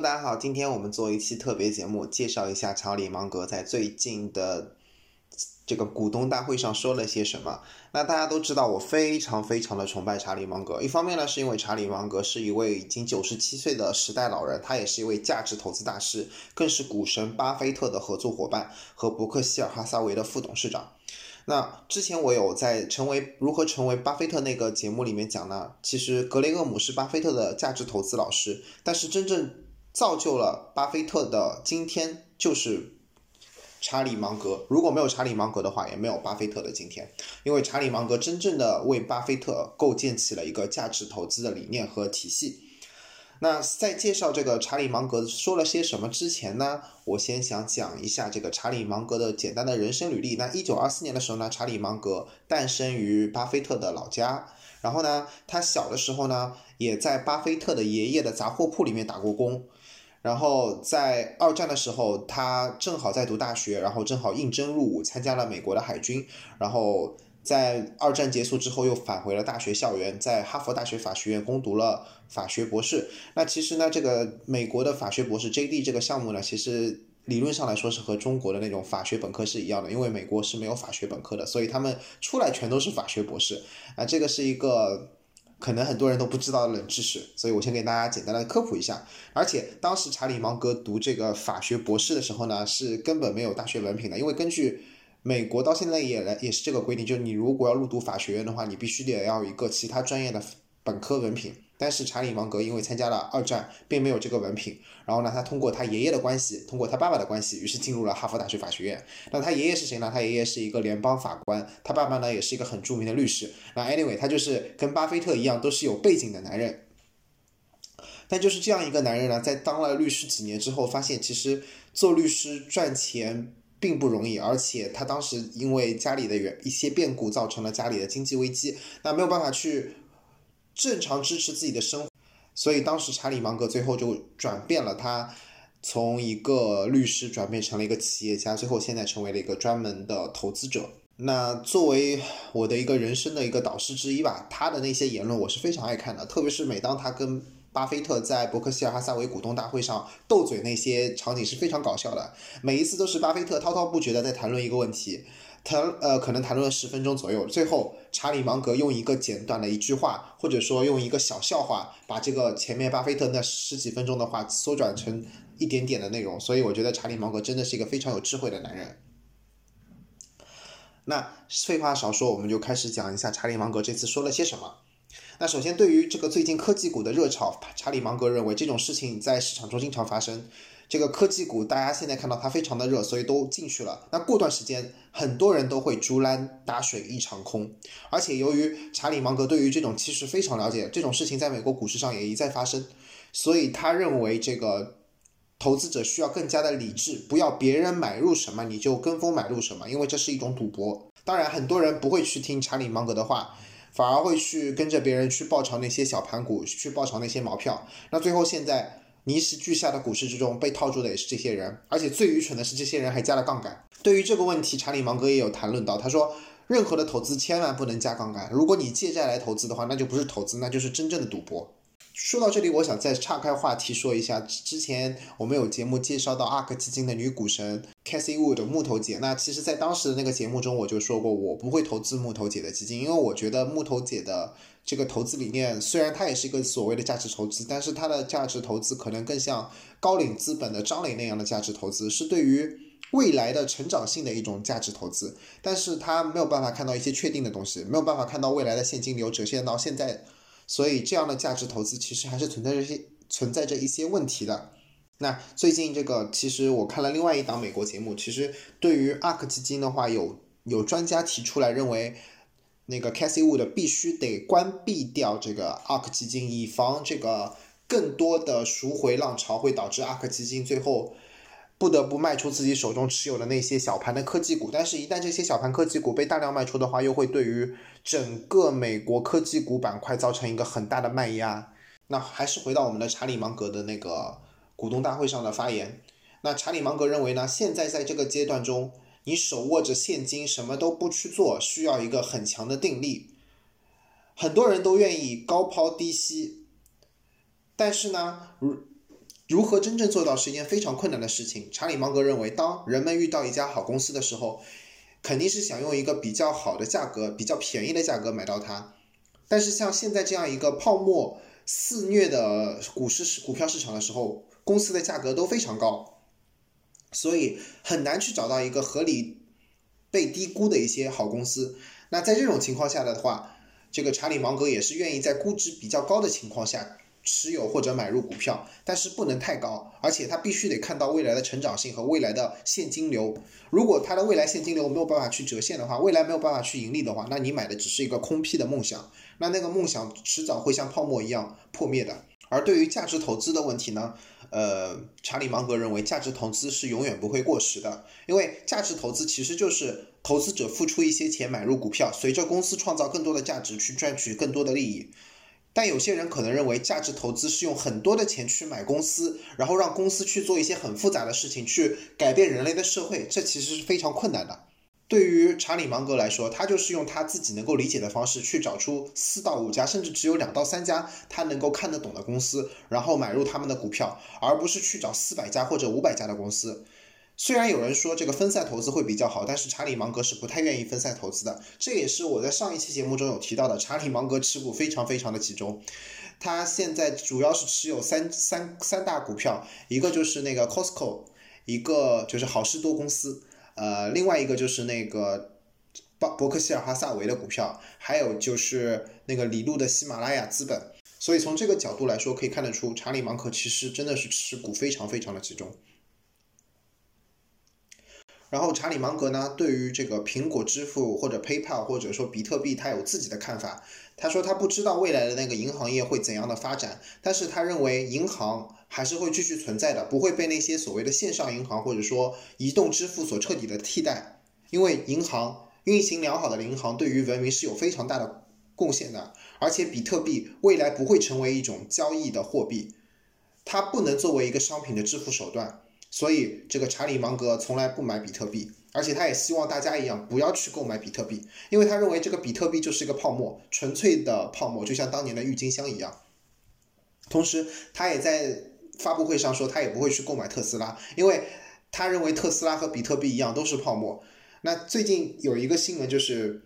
大家好，今天我们做一期特别节目，介绍一下查理芒格在最近的这个股东大会上说了些什么。那大家都知道，我非常非常的崇拜查理芒格。一方面呢，是因为查理芒格是一位已经九十七岁的时代老人，他也是一位价值投资大师，更是股神巴菲特的合作伙伴和伯克希尔哈撒韦的副董事长。那之前我有在成为如何成为巴菲特那个节目里面讲呢，其实格雷厄姆是巴菲特的价值投资老师，但是真正造就了巴菲特的今天就是查理芒格。如果没有查理芒格的话，也没有巴菲特的今天，因为查理芒格真正的为巴菲特构建起了一个价值投资的理念和体系。那在介绍这个查理芒格说了些什么之前呢，我先想讲一下这个查理芒格的简单的人生履历。那一九二四年的时候呢，查理芒格诞生于巴菲特的老家。然后呢，他小的时候呢，也在巴菲特的爷爷的杂货铺里面打过工。然后在二战的时候，他正好在读大学，然后正好应征入伍，参加了美国的海军。然后。在二战结束之后，又返回了大学校园，在哈佛大学法学院攻读了法学博士。那其实呢，这个美国的法学博士 J.D. 这个项目呢，其实理论上来说是和中国的那种法学本科是一样的，因为美国是没有法学本科的，所以他们出来全都是法学博士啊。这个是一个可能很多人都不知道的冷知识，所以我先给大家简单的科普一下。而且当时查理芒格读这个法学博士的时候呢，是根本没有大学文凭的，因为根据美国到现在也来也是这个规定，就是你如果要入读法学院的话，你必须得要一个其他专业的本科文凭。但是查理芒格因为参加了二战，并没有这个文凭。然后呢，他通过他爷爷的关系，通过他爸爸的关系，于是进入了哈佛大学法学院。那他爷爷是谁呢？他爷爷是一个联邦法官，他爸爸呢也是一个很著名的律师。那 anyway，他就是跟巴菲特一样，都是有背景的男人。但就是这样一个男人呢，在当了律师几年之后，发现其实做律师赚钱。并不容易，而且他当时因为家里的原一些变故，造成了家里的经济危机，那没有办法去正常支持自己的生，所以当时查理芒格最后就转变了，他从一个律师转变成了一个企业家，最后现在成为了一个专门的投资者。那作为我的一个人生的一个导师之一吧，他的那些言论我是非常爱看的，特别是每当他跟。巴菲特在伯克希尔哈撒韦股东大会上斗嘴那些场景是非常搞笑的，每一次都是巴菲特滔滔不绝的在谈论一个问题，谈呃可能谈论了十分钟左右，最后查理芒格用一个简短的一句话，或者说用一个小笑话，把这个前面巴菲特那十几分钟的话缩短成一点点的内容，所以我觉得查理芒格真的是一个非常有智慧的男人。那废话少说，我们就开始讲一下查理芒格这次说了些什么。那首先，对于这个最近科技股的热潮，查理芒格认为这种事情在市场中经常发生。这个科技股，大家现在看到它非常的热，所以都进去了。那过段时间，很多人都会竹篮打水一场空。而且，由于查理芒格对于这种趋势非常了解，这种事情在美国股市上也一再发生，所以他认为这个投资者需要更加的理智，不要别人买入什么你就跟风买入什么，因为这是一种赌博。当然，很多人不会去听查理芒格的话。反而会去跟着别人去爆炒那些小盘股，去爆炒那些毛票。那最后现在泥石俱下的股市之中，被套住的也是这些人。而且最愚蠢的是，这些人还加了杠杆。对于这个问题，查理芒格也有谈论到，他说，任何的投资千万不能加杠杆。如果你借债来投资的话，那就不是投资，那就是真正的赌博。说到这里，我想再岔开话题说一下，之前我们有节目介绍到 ARK 基金的女股神 Cassie Wood 木头姐。那其实，在当时的那个节目中，我就说过，我不会投资木头姐的基金，因为我觉得木头姐的这个投资理念，虽然它也是一个所谓的价值投资，但是它的价值投资可能更像高瓴资本的张磊那样的价值投资，是对于未来的成长性的一种价值投资，但是它没有办法看到一些确定的东西，没有办法看到未来的现金流折现到现在。所以这样的价值投资其实还是存在这些存在着一些问题的。那最近这个其实我看了另外一档美国节目，其实对于 ARK 基金的话，有有专家提出来认为，那个 Cassie Wood 必须得关闭掉这个 ARK 基金，以防这个更多的赎回浪潮会导致 ARK 基金最后。不得不卖出自己手中持有的那些小盘的科技股，但是，一旦这些小盘科技股被大量卖出的话，又会对于整个美国科技股板块造成一个很大的卖压。那还是回到我们的查理芒格的那个股东大会上的发言。那查理芒格认为呢，现在在这个阶段中，你手握着现金什么都不去做，需要一个很强的定力。很多人都愿意高抛低吸，但是呢，如如何真正做到是一件非常困难的事情。查理芒格认为，当人们遇到一家好公司的时候，肯定是想用一个比较好的价格、比较便宜的价格买到它。但是像现在这样一个泡沫肆虐的股市股票市场的时候，公司的价格都非常高，所以很难去找到一个合理被低估的一些好公司。那在这种情况下的话，这个查理芒格也是愿意在估值比较高的情况下。持有或者买入股票，但是不能太高，而且他必须得看到未来的成长性和未来的现金流。如果他的未来现金流没有办法去折现的话，未来没有办法去盈利的话，那你买的只是一个空屁的梦想，那那个梦想迟早会像泡沫一样破灭的。而对于价值投资的问题呢，呃，查理芒格认为价值投资是永远不会过时的，因为价值投资其实就是投资者付出一些钱买入股票，随着公司创造更多的价值去赚取更多的利益。但有些人可能认为，价值投资是用很多的钱去买公司，然后让公司去做一些很复杂的事情，去改变人类的社会，这其实是非常困难的。对于查理芒格来说，他就是用他自己能够理解的方式去找出四到五家，甚至只有两到三家他能够看得懂的公司，然后买入他们的股票，而不是去找四百家或者五百家的公司。虽然有人说这个分散投资会比较好，但是查理芒格是不太愿意分散投资的。这也是我在上一期节目中有提到的，查理芒格持股非常非常的集中。他现在主要是持有三三三大股票，一个就是那个 Costco，一个就是好事多公司，呃，另外一个就是那个伯伯克希尔哈萨维的股票，还有就是那个李路的喜马拉雅资本。所以从这个角度来说，可以看得出查理芒格其实真的是持股非常非常的集中。然后查理芒格呢，对于这个苹果支付或者 PayPal 或者说比特币，他有自己的看法。他说他不知道未来的那个银行业会怎样的发展，但是他认为银行还是会继续存在的，不会被那些所谓的线上银行或者说移动支付所彻底的替代。因为银行运行良好的银行对于文明是有非常大的贡献的，而且比特币未来不会成为一种交易的货币，它不能作为一个商品的支付手段。所以，这个查理芒格从来不买比特币，而且他也希望大家一样不要去购买比特币，因为他认为这个比特币就是一个泡沫，纯粹的泡沫，就像当年的郁金香一样。同时，他也在发布会上说，他也不会去购买特斯拉，因为他认为特斯拉和比特币一样都是泡沫。那最近有一个新闻就是，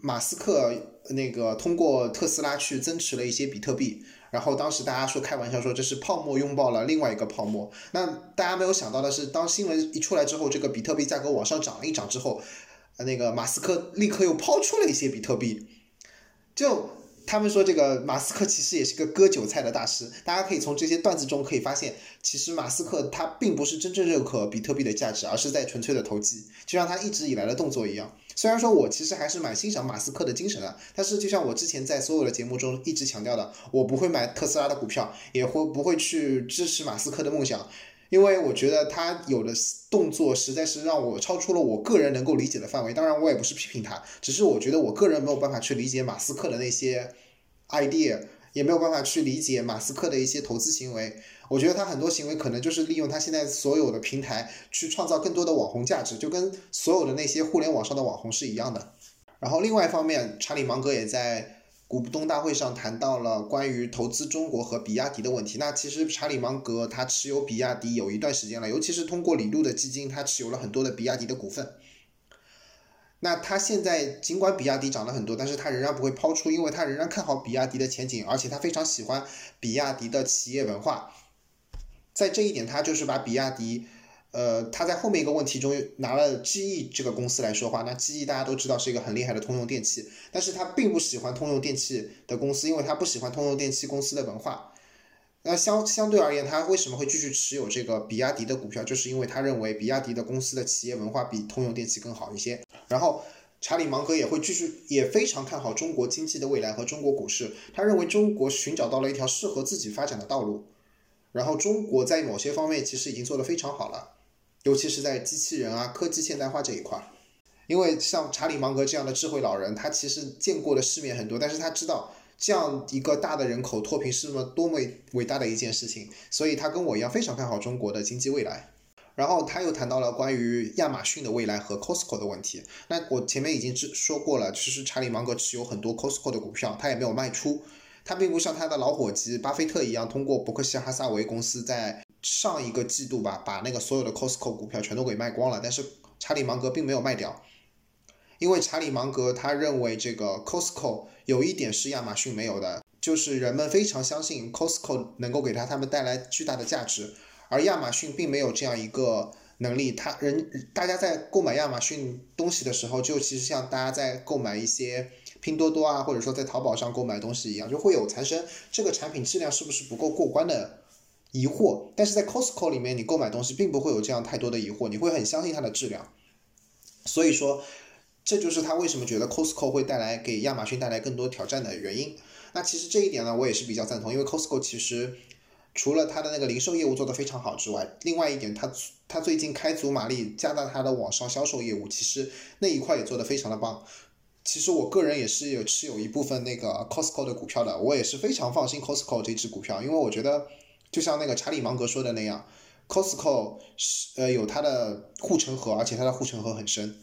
马斯克那个通过特斯拉去增持了一些比特币。然后当时大家说开玩笑说这是泡沫拥抱了另外一个泡沫，那大家没有想到的是，当新闻一出来之后，这个比特币价格往上涨了一涨之后，那个马斯克立刻又抛出了一些比特币，就。他们说这个马斯克其实也是个割韭菜的大师，大家可以从这些段子中可以发现，其实马斯克他并不是真正认可比特币的价值，而是在纯粹的投机，就像他一直以来的动作一样。虽然说我其实还是蛮欣赏马斯克的精神的，但是就像我之前在所有的节目中一直强调的，我不会买特斯拉的股票，也会不会去支持马斯克的梦想。因为我觉得他有的动作实在是让我超出了我个人能够理解的范围。当然，我也不是批评他，只是我觉得我个人没有办法去理解马斯克的那些 idea，也没有办法去理解马斯克的一些投资行为。我觉得他很多行为可能就是利用他现在所有的平台去创造更多的网红价值，就跟所有的那些互联网上的网红是一样的。然后另外一方面，查理芒格也在。股东大会上谈到了关于投资中国和比亚迪的问题。那其实查理芒格他持有比亚迪有一段时间了，尤其是通过李路的基金，他持有了很多的比亚迪的股份。那他现在尽管比亚迪涨了很多，但是他仍然不会抛出，因为他仍然看好比亚迪的前景，而且他非常喜欢比亚迪的企业文化。在这一点，他就是把比亚迪。呃，他在后面一个问题中拿了 GE 这个公司来说话，那 GE 大家都知道是一个很厉害的通用电器，但是他并不喜欢通用电器的公司，因为他不喜欢通用电器公司的文化。那相相对而言，他为什么会继续持有这个比亚迪的股票？就是因为他认为比亚迪的公司的企业文化比通用电器更好一些。然后，查理芒格也会继续也非常看好中国经济的未来和中国股市，他认为中国寻找到了一条适合自己发展的道路。然后，中国在某些方面其实已经做得非常好了。尤其是在机器人啊、科技现代化这一块，因为像查理芒格这样的智慧老人，他其实见过的世面很多，但是他知道这样一个大的人口脱贫是么多么伟大的一件事情，所以他跟我一样非常看好中国的经济未来。然后他又谈到了关于亚马逊的未来和 Costco 的问题。那我前面已经说过了，其实查理芒格持有很多 Costco 的股票，他也没有卖出。他并不像他的老伙计巴菲特一样，通过伯克希尔哈撒韦公司在上一个季度吧，把那个所有的 Costco 股票全都给卖光了。但是查理芒格并没有卖掉，因为查理芒格他认为这个 Costco 有一点是亚马逊没有的，就是人们非常相信 Costco 能够给他他们带来巨大的价值，而亚马逊并没有这样一个。能力，他人大家在购买亚马逊东西的时候，就其实像大家在购买一些拼多多啊，或者说在淘宝上购买东西一样，就会有产生这个产品质量是不是不够过关的疑惑。但是在 Costco 里面，你购买东西并不会有这样太多的疑惑，你会很相信它的质量。所以说，这就是他为什么觉得 Costco 会带来给亚马逊带来更多挑战的原因。那其实这一点呢，我也是比较赞同，因为 Costco 其实。除了它的那个零售业务做得非常好之外，另外一点，它它最近开足马力加大它的网上销售业务，其实那一块也做得非常的棒。其实我个人也是有持有一部分那个 Costco 的股票的，我也是非常放心 Costco 这只股票，因为我觉得就像那个查理芒格说的那样，Costco 是呃有它的护城河，而且它的护城河很深。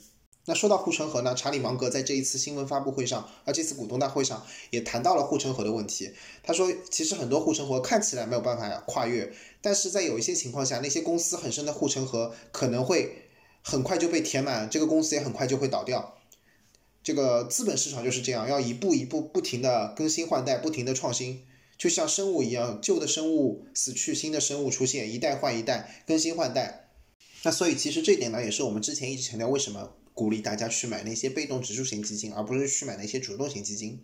那说到护城河呢，查理芒格在这一次新闻发布会上，啊，这次股东大会上也谈到了护城河的问题。他说，其实很多护城河看起来没有办法跨越，但是在有一些情况下，那些公司很深的护城河可能会很快就被填满，这个公司也很快就会倒掉。这个资本市场就是这样，要一步一步不停的更新换代，不停的创新，就像生物一样，旧的生物死去，新的生物出现，一代换一代，更新换代。那所以其实这点呢，也是我们之前一直强调为什么。鼓励大家去买那些被动指数型基金，而不是去买那些主动型基金，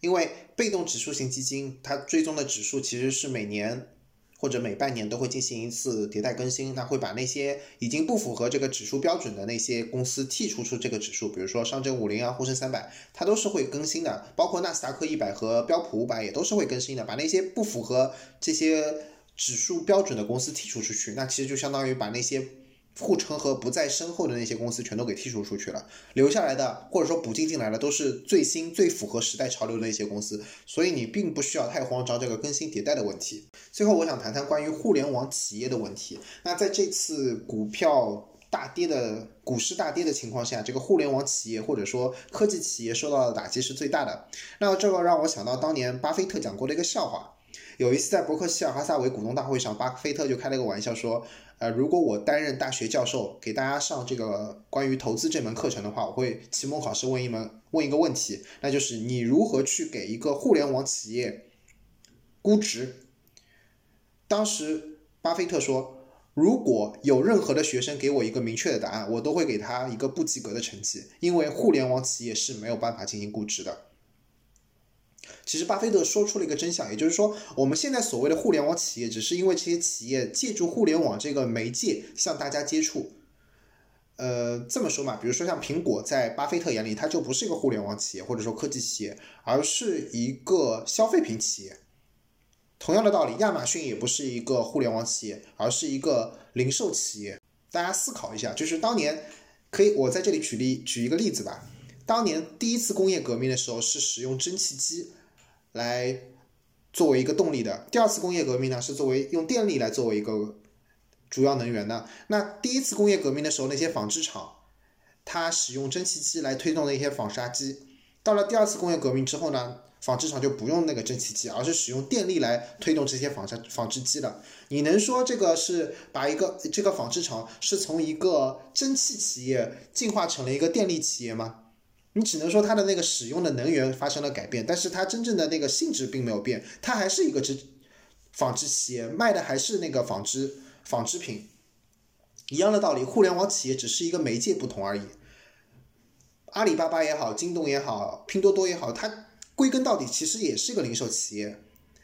因为被动指数型基金它追踪的指数其实是每年或者每半年都会进行一次迭代更新，那会把那些已经不符合这个指数标准的那些公司剔除出这个指数，比如说上证五零啊、沪深三百，它都是会更新的，包括纳斯达克一百和标普五百也都是会更新的，把那些不符合这些指数标准的公司剔除出去，那其实就相当于把那些。护城河不再深厚的那些公司全都给剔除出去了，留下来的或者说补进进来的都是最新最符合时代潮流的一些公司，所以你并不需要太慌张这个更新迭代的问题。最后，我想谈谈关于互联网企业的问题。那在这次股票大跌的股市大跌的情况下，这个互联网企业或者说科技企业受到的打击是最大的。那这个让我想到当年巴菲特讲过的一个笑话。有一次在伯克希尔哈萨韦股东大会上，巴菲特就开了个玩笑说。呃，如果我担任大学教授，给大家上这个关于投资这门课程的话，我会期末考试问一门问一个问题，那就是你如何去给一个互联网企业估值？当时巴菲特说，如果有任何的学生给我一个明确的答案，我都会给他一个不及格的成绩，因为互联网企业是没有办法进行估值的。其实，巴菲特说出了一个真相，也就是说，我们现在所谓的互联网企业，只是因为这些企业借助互联网这个媒介向大家接触。呃，这么说嘛，比如说像苹果，在巴菲特眼里，它就不是一个互联网企业或者说科技企业，而是一个消费品企业。同样的道理，亚马逊也不是一个互联网企业，而是一个零售企业。大家思考一下，就是当年，可以我在这里举例举一个例子吧。当年第一次工业革命的时候，是使用蒸汽机。来作为一个动力的第二次工业革命呢，是作为用电力来作为一个主要能源的。那第一次工业革命的时候，那些纺织厂它使用蒸汽机来推动的一些纺纱机。到了第二次工业革命之后呢，纺织厂就不用那个蒸汽机，而是使用电力来推动这些纺纱纺织机了。你能说这个是把一个这个纺织厂是从一个蒸汽企业进化成了一个电力企业吗？你只能说它的那个使用的能源发生了改变，但是它真正的那个性质并没有变，它还是一个织纺织企业，卖的还是那个纺织纺织品，一样的道理，互联网企业只是一个媒介不同而已。阿里巴巴也好，京东也好，拼多多也好，它归根到底其实也是一个零售企业。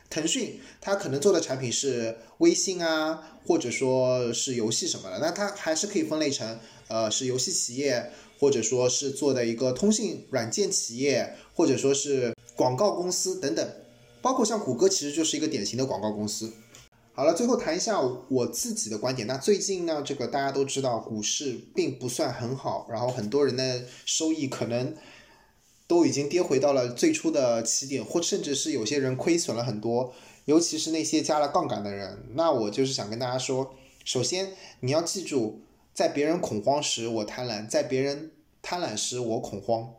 腾讯它可能做的产品是微信啊，或者说是游戏什么的，那它还是可以分类成呃是游戏企业。或者说是做的一个通信软件企业，或者说是广告公司等等，包括像谷歌，其实就是一个典型的广告公司。好了，最后谈一下我自己的观点。那最近呢，这个大家都知道，股市并不算很好，然后很多人的收益可能都已经跌回到了最初的起点，或甚至是有些人亏损了很多，尤其是那些加了杠杆的人。那我就是想跟大家说，首先你要记住。在别人恐慌时，我贪婪；在别人贪婪时，我恐慌。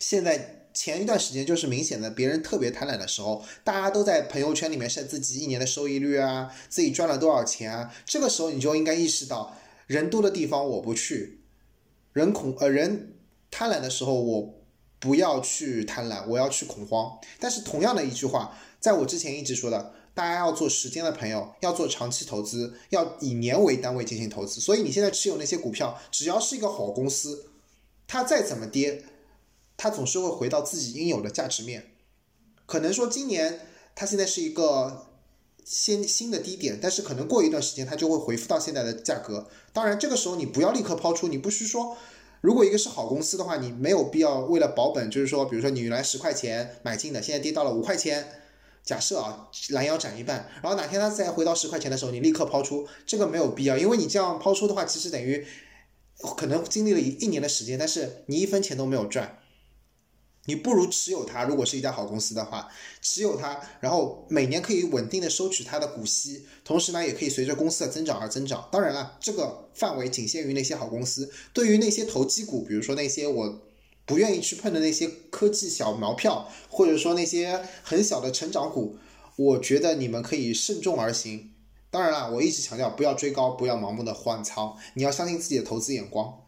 现在前一段时间就是明显的别人特别贪婪的时候，大家都在朋友圈里面晒自己一年的收益率啊，自己赚了多少钱啊，这个时候你就应该意识到，人多的地方我不去，人恐呃人贪婪的时候我不要去贪婪，我要去恐慌。但是同样的一句话，在我之前一直说的。大家要做时间的朋友，要做长期投资，要以年为单位进行投资。所以你现在持有那些股票，只要是一个好公司，它再怎么跌，它总是会回到自己应有的价值面。可能说今年它现在是一个新新的低点，但是可能过一段时间它就会回复到现在的价格。当然，这个时候你不要立刻抛出，你不是说，如果一个是好公司的话，你没有必要为了保本，就是说，比如说你原来十块钱买进的，现在跌到了五块钱。假设啊，拦腰斩一半，然后哪天它再回到十块钱的时候，你立刻抛出，这个没有必要，因为你这样抛出的话，其实等于可能经历了一一年的时间，但是你一分钱都没有赚，你不如持有它。如果是一家好公司的话，持有它，然后每年可以稳定的收取它的股息，同时呢，也可以随着公司的增长而增长。当然了，这个范围仅限于那些好公司，对于那些投机股，比如说那些我。不愿意去碰的那些科技小毛票，或者说那些很小的成长股，我觉得你们可以慎重而行。当然了，我一直强调不要追高，不要盲目的换仓，你要相信自己的投资眼光。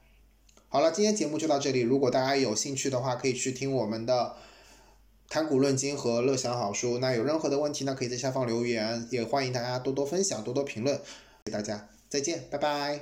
好了，今天节目就到这里。如果大家有兴趣的话，可以去听我们的谈股论金和乐享好书。那有任何的问题呢，可以在下方留言，也欢迎大家多多分享，多多评论。给大家再见，拜拜。